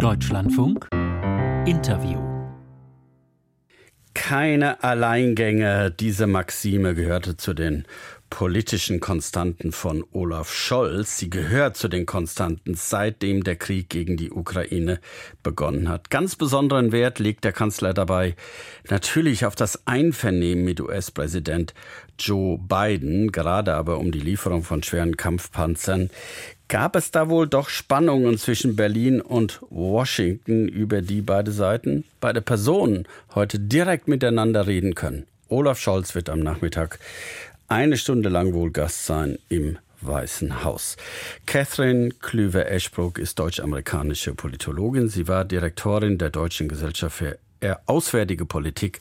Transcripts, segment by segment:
Deutschlandfunk Interview Keine Alleingänge. Diese Maxime gehörte zu den politischen Konstanten von Olaf Scholz. Sie gehört zu den Konstanten, seitdem der Krieg gegen die Ukraine begonnen hat. Ganz besonderen Wert legt der Kanzler dabei natürlich auf das Einvernehmen mit US-Präsident Joe Biden, gerade aber um die Lieferung von schweren Kampfpanzern. Gab es da wohl doch Spannungen zwischen Berlin und Washington, über die beide Seiten, beide Personen heute direkt miteinander reden können? Olaf Scholz wird am Nachmittag eine Stunde lang wohl Gast sein im Weißen Haus. Catherine Klüver-Eschbruck ist deutsch-amerikanische Politologin. Sie war Direktorin der Deutschen Gesellschaft für Auswärtige Politik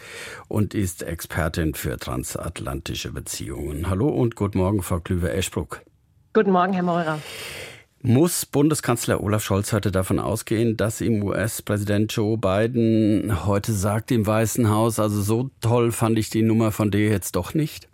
und ist Expertin für transatlantische Beziehungen. Hallo und guten Morgen, Frau Klüver-Eschbruck. Guten Morgen, Herr Meurer. Muss Bundeskanzler Olaf Scholz heute davon ausgehen, dass ihm US-Präsident Joe Biden heute sagt im Weißen Haus, also so toll fand ich die Nummer von dir jetzt doch nicht?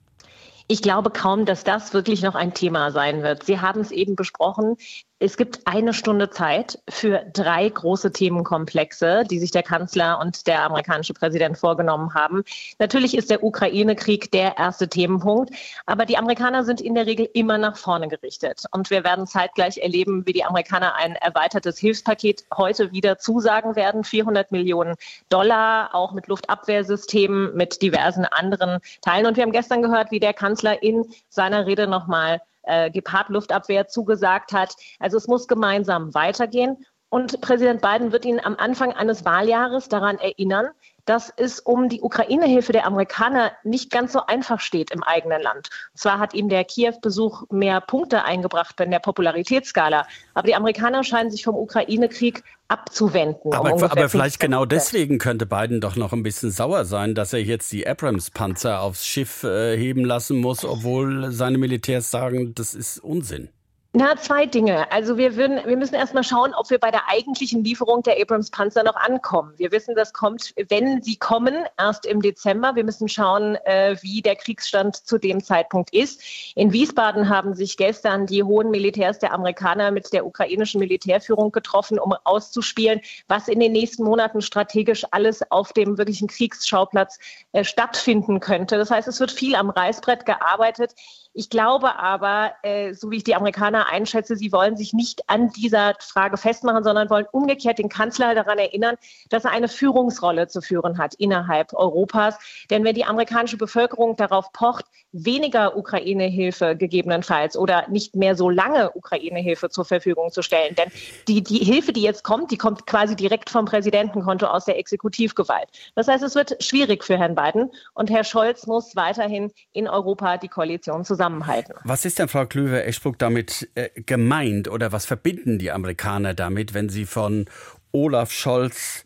Ich glaube kaum, dass das wirklich noch ein Thema sein wird. Sie haben es eben besprochen. Es gibt eine Stunde Zeit für drei große Themenkomplexe, die sich der Kanzler und der amerikanische Präsident vorgenommen haben. Natürlich ist der Ukraine-Krieg der erste Themenpunkt, aber die Amerikaner sind in der Regel immer nach vorne gerichtet. Und wir werden zeitgleich erleben, wie die Amerikaner ein erweitertes Hilfspaket heute wieder zusagen werden. 400 Millionen Dollar, auch mit Luftabwehrsystemen, mit diversen anderen Teilen. Und wir haben gestern gehört, wie der Kanzler in seiner Rede nochmal äh, Gepard-Luftabwehr zugesagt hat. Also es muss gemeinsam weitergehen. Und Präsident Biden wird ihn am Anfang eines Wahljahres daran erinnern, dass es um die Ukraine-Hilfe der Amerikaner nicht ganz so einfach steht im eigenen Land. Zwar hat ihm der Kiew-Besuch mehr Punkte eingebracht in der Popularitätsskala, aber die Amerikaner scheinen sich vom Ukraine-Krieg abzuwenden. Aber, um aber vielleicht genau deswegen könnte Biden doch noch ein bisschen sauer sein, dass er jetzt die Abrams-Panzer aufs Schiff äh, heben lassen muss, obwohl seine Militärs sagen, das ist Unsinn. Na, zwei Dinge. Also wir würden, wir müssen erstmal schauen, ob wir bei der eigentlichen Lieferung der Abrams-Panzer noch ankommen. Wir wissen, das kommt, wenn sie kommen, erst im Dezember. Wir müssen schauen, äh, wie der Kriegsstand zu dem Zeitpunkt ist. In Wiesbaden haben sich gestern die hohen Militärs der Amerikaner mit der ukrainischen Militärführung getroffen, um auszuspielen, was in den nächsten Monaten strategisch alles auf dem wirklichen Kriegsschauplatz äh, stattfinden könnte. Das heißt, es wird viel am Reißbrett gearbeitet. Ich glaube aber, äh, so wie ich die Amerikaner einschätze, sie wollen sich nicht an dieser Frage festmachen, sondern wollen umgekehrt den Kanzler daran erinnern, dass er eine Führungsrolle zu führen hat innerhalb Europas. Denn wenn die amerikanische Bevölkerung darauf pocht, weniger Ukraine-Hilfe gegebenenfalls oder nicht mehr so lange Ukraine-Hilfe zur Verfügung zu stellen, denn die, die Hilfe, die jetzt kommt, die kommt quasi direkt vom Präsidentenkonto aus der Exekutivgewalt. Das heißt, es wird schwierig für Herrn Biden und Herr Scholz muss weiterhin in Europa die Koalition zusammen zusammenhalten. Was ist denn, Frau Klüver-Eschbruck, damit äh, gemeint oder was verbinden die Amerikaner damit, wenn sie von Olaf Scholz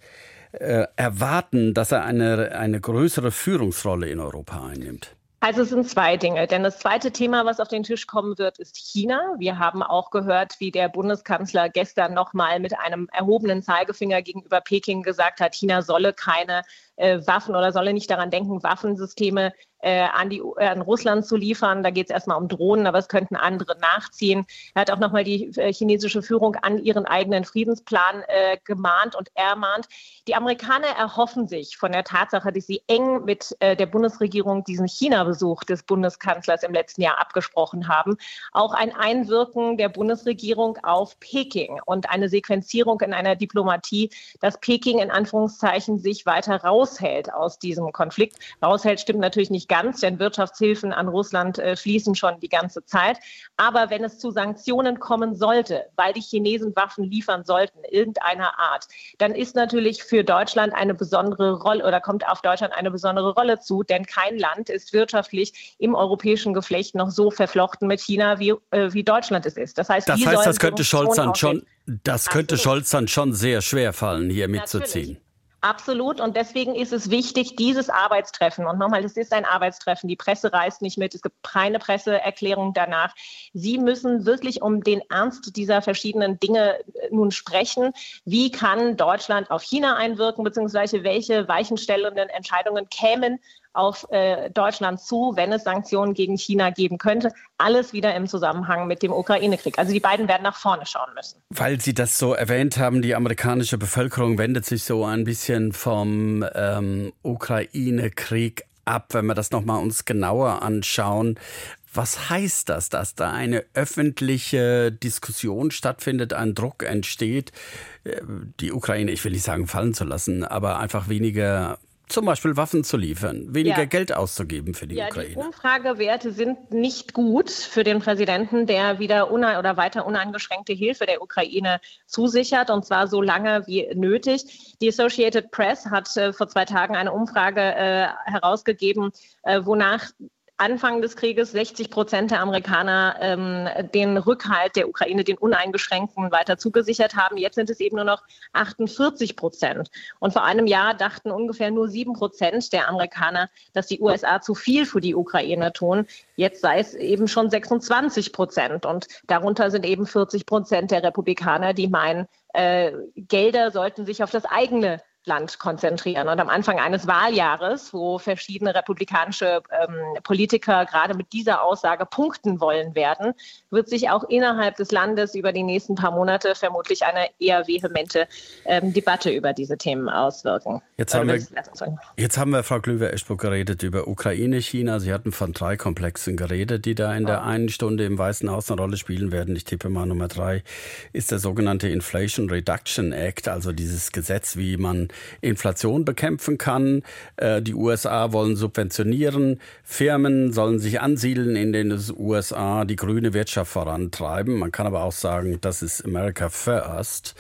äh, erwarten, dass er eine, eine größere Führungsrolle in Europa einnimmt? Also es sind zwei Dinge. Denn das zweite Thema, was auf den Tisch kommen wird, ist China. Wir haben auch gehört, wie der Bundeskanzler gestern nochmal mit einem erhobenen Zeigefinger gegenüber Peking gesagt hat, China solle keine äh, Waffen oder solle nicht daran denken, Waffensysteme äh, an, die, äh, an Russland zu liefern. Da geht es erstmal um Drohnen, aber es könnten andere nachziehen. Er hat auch nochmal die äh, chinesische Führung an ihren eigenen Friedensplan äh, gemahnt und ermahnt. Die Amerikaner erhoffen sich von der Tatsache, dass sie eng mit äh, der Bundesregierung diesen China-Besuch des Bundeskanzlers im letzten Jahr abgesprochen haben, auch ein Einwirken der Bundesregierung auf Peking und eine Sequenzierung in einer Diplomatie, dass Peking in Anführungszeichen sich weiter raushält aus diesem Konflikt. Raushält stimmt natürlich nicht ganz, denn Wirtschaftshilfen an Russland äh, fließen schon die ganze Zeit. Aber wenn es zu Sanktionen kommen sollte, weil die Chinesen Waffen liefern sollten, irgendeiner Art, dann ist natürlich für Deutschland eine besondere Rolle oder kommt auf Deutschland eine besondere Rolle zu, denn kein Land ist wirtschaftlich im europäischen Geflecht noch so verflochten mit China, wie, äh, wie Deutschland es ist. Das heißt, das, heißt, das könnte Scholz dann schon, das könnte Scholz dann schon sehr schwer fallen, hier mitzuziehen. Absolut. Und deswegen ist es wichtig, dieses Arbeitstreffen, und nochmal, es ist ein Arbeitstreffen, die Presse reist nicht mit, es gibt keine Presseerklärung danach. Sie müssen wirklich um den Ernst dieser verschiedenen Dinge äh, nun sprechen. Wie kann Deutschland auf China einwirken, beziehungsweise welche weichenstellenden Entscheidungen kämen auf äh, Deutschland zu, wenn es Sanktionen gegen China geben könnte. Alles wieder im Zusammenhang mit dem Ukraine-Krieg. Also die beiden werden nach vorne schauen müssen. Weil Sie das so erwähnt haben, die amerikanische Bevölkerung wendet sich so ein bisschen vom ähm, Ukraine-Krieg ab, wenn wir das nochmal uns genauer anschauen. Was heißt das, dass da eine öffentliche Diskussion stattfindet, ein Druck entsteht, äh, die Ukraine, ich will nicht sagen fallen zu lassen, aber einfach weniger zum Beispiel Waffen zu liefern, weniger ja. Geld auszugeben für die ja, Ukraine. Die Umfragewerte sind nicht gut für den Präsidenten, der wieder oder weiter uneingeschränkte Hilfe der Ukraine zusichert, und zwar so lange wie nötig. Die Associated Press hat äh, vor zwei Tagen eine Umfrage äh, herausgegeben, äh, wonach Anfang des Krieges 60 Prozent der Amerikaner ähm, den Rückhalt der Ukraine, den uneingeschränkten, weiter zugesichert haben. Jetzt sind es eben nur noch 48 Prozent. Und vor einem Jahr dachten ungefähr nur sieben Prozent der Amerikaner, dass die USA zu viel für die Ukraine tun. Jetzt sei es eben schon 26 Prozent. Und darunter sind eben 40 Prozent der Republikaner, die meinen, äh, Gelder sollten sich auf das eigene Land konzentrieren. Und am Anfang eines Wahljahres, wo verschiedene republikanische ähm, Politiker gerade mit dieser Aussage punkten wollen werden, wird sich auch innerhalb des Landes über die nächsten paar Monate vermutlich eine eher vehemente ähm, Debatte über diese Themen auswirken. Jetzt haben, wir, jetzt haben wir, Frau Klüver-Eschburg, geredet über Ukraine, China. Sie hatten von drei Komplexen geredet, die da in der einen Stunde im Weißen Haus eine Rolle spielen werden. Ich tippe mal Nummer drei ist der sogenannte Inflation Reduction Act, also dieses Gesetz, wie man Inflation bekämpfen kann. Äh, die USA wollen subventionieren. Firmen sollen sich ansiedeln in den USA, die grüne Wirtschaft vorantreiben. Man kann aber auch sagen, das ist America First.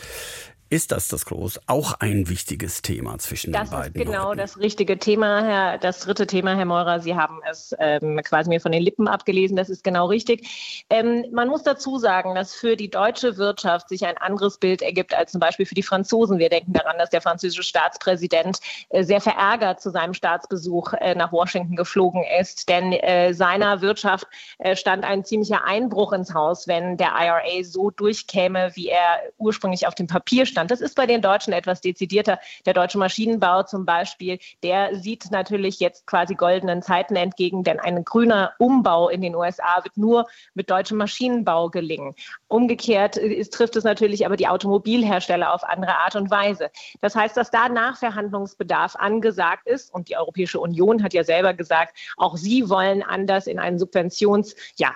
Ist das das groß auch ein wichtiges Thema zwischen das den beiden? Das ist genau Leuten? das richtige Thema, Herr, das dritte Thema, Herr Meurer. Sie haben es ähm, quasi mir von den Lippen abgelesen. Das ist genau richtig. Ähm, man muss dazu sagen, dass für die deutsche Wirtschaft sich ein anderes Bild ergibt als zum Beispiel für die Franzosen. Wir denken daran, dass der französische Staatspräsident äh, sehr verärgert zu seinem Staatsbesuch äh, nach Washington geflogen ist, denn äh, seiner Wirtschaft äh, stand ein ziemlicher Einbruch ins Haus, wenn der IRA so durchkäme, wie er ursprünglich auf dem Papier stand. Mittelstand. Das ist bei den Deutschen etwas dezidierter. Der deutsche Maschinenbau zum Beispiel, der sieht natürlich jetzt quasi goldenen Zeiten entgegen, denn ein grüner Umbau in den USA wird nur mit deutschem Maschinenbau gelingen. Umgekehrt ist, trifft es natürlich aber die Automobilhersteller auf andere Art und Weise. Das heißt, dass da Nachverhandlungsbedarf angesagt ist und die Europäische Union hat ja selber gesagt, auch sie wollen anders in einen Subventions, ja,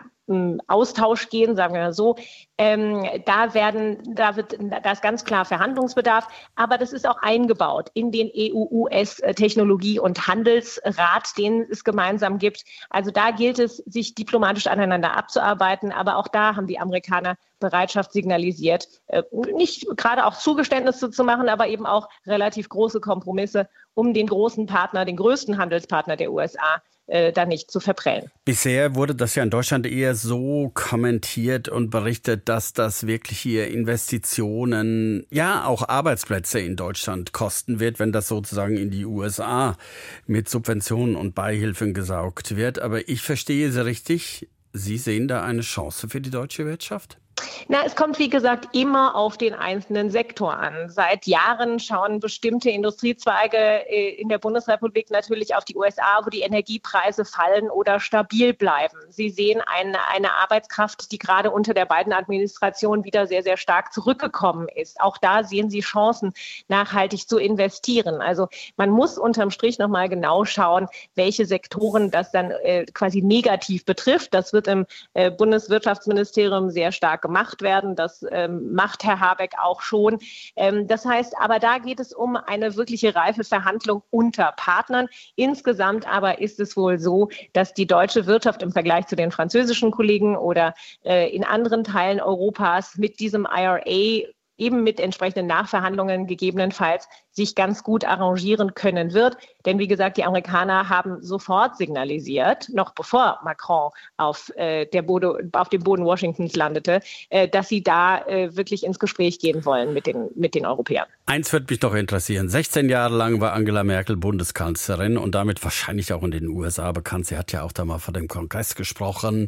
Austausch gehen, sagen wir mal so. Ähm, da werden, da wird, da ist ganz klar Verhandlungsbedarf, aber das ist auch eingebaut in den EU-US-Technologie- und Handelsrat, den es gemeinsam gibt. Also da gilt es, sich diplomatisch aneinander abzuarbeiten, aber auch da haben die Amerikaner Bereitschaft signalisiert, äh, nicht gerade auch Zugeständnisse zu machen, aber eben auch relativ große Kompromisse, um den großen Partner, den größten Handelspartner der USA äh, da nicht zu verprellen. Bisher wurde das ja in Deutschland eher so kommentiert und berichtet, dass das wirklich hier Investitionen, ja auch Arbeitsplätze in Deutschland kosten wird, wenn das sozusagen in die USA mit Subventionen und Beihilfen gesaugt wird. Aber ich verstehe Sie richtig, Sie sehen da eine Chance für die deutsche Wirtschaft? Na, es kommt, wie gesagt, immer auf den einzelnen Sektor an. Seit Jahren schauen bestimmte Industriezweige äh, in der Bundesrepublik natürlich auf die USA, wo die Energiepreise fallen oder stabil bleiben. Sie sehen eine, eine Arbeitskraft, die gerade unter der beiden Administration wieder sehr, sehr stark zurückgekommen ist. Auch da sehen Sie Chancen, nachhaltig zu investieren. Also man muss unterm Strich nochmal genau schauen, welche Sektoren das dann äh, quasi negativ betrifft. Das wird im äh, Bundeswirtschaftsministerium sehr stark gemacht werden. Das ähm, macht Herr Habeck auch schon. Ähm, das heißt, aber da geht es um eine wirkliche reife Verhandlung unter Partnern. Insgesamt aber ist es wohl so, dass die deutsche Wirtschaft im Vergleich zu den französischen Kollegen oder äh, in anderen Teilen Europas mit diesem IRA eben mit entsprechenden Nachverhandlungen gegebenenfalls sich ganz gut arrangieren können wird. Denn wie gesagt, die Amerikaner haben sofort signalisiert, noch bevor Macron auf, äh, der Bode, auf dem Boden Washingtons landete, äh, dass sie da äh, wirklich ins Gespräch gehen wollen mit den, mit den Europäern. Eins wird mich doch interessieren. 16 Jahre lang war Angela Merkel Bundeskanzlerin und damit wahrscheinlich auch in den USA bekannt. Sie hat ja auch da mal vor dem Kongress gesprochen.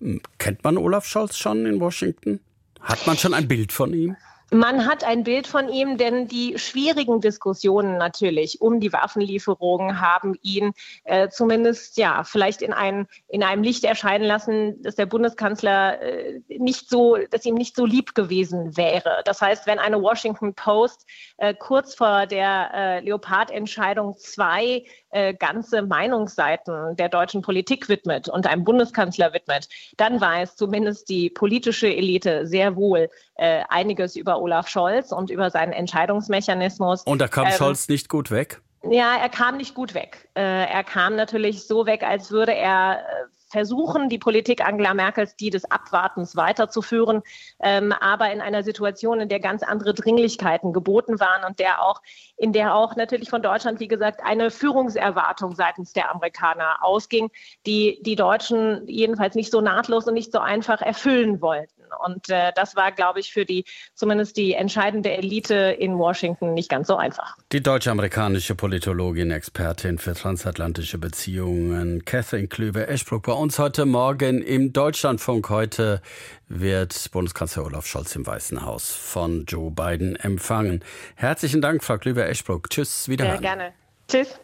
Hm, kennt man Olaf Scholz schon in Washington? Hat man schon ein Bild von ihm? Man hat ein Bild von ihm, denn die schwierigen Diskussionen natürlich um die Waffenlieferungen haben ihn äh, zumindest ja vielleicht in, ein, in einem Licht erscheinen lassen, dass der Bundeskanzler äh, nicht so, dass ihm nicht so lieb gewesen wäre. Das heißt, wenn eine Washington Post äh, kurz vor der äh, Leopard-Entscheidung zwei äh, ganze Meinungsseiten der deutschen Politik widmet und einem Bundeskanzler widmet, dann weiß zumindest die politische Elite sehr wohl äh, einiges über Olaf Scholz und über seinen Entscheidungsmechanismus. Und da kam ähm, Scholz nicht gut weg? Ja, er kam nicht gut weg. Äh, er kam natürlich so weg, als würde er äh, versuchen, die Politik Angela Merkels, die des Abwartens weiterzuführen, ähm, aber in einer Situation, in der ganz andere Dringlichkeiten geboten waren und der auch, in der auch natürlich von Deutschland, wie gesagt, eine Führungserwartung seitens der Amerikaner ausging, die die Deutschen jedenfalls nicht so nahtlos und nicht so einfach erfüllen wollten. Und äh, das war, glaube ich, für die zumindest die entscheidende Elite in Washington nicht ganz so einfach. Die deutsch-amerikanische Politologin, Expertin für transatlantische Beziehungen, Catherine Klüber-Eschbruck, bei uns heute Morgen im Deutschlandfunk. Heute wird Bundeskanzler Olaf Scholz im Weißen Haus von Joe Biden empfangen. Herzlichen Dank, Frau Klüber-Eschbruck. Tschüss, wieder. Sehr gerne. Tschüss.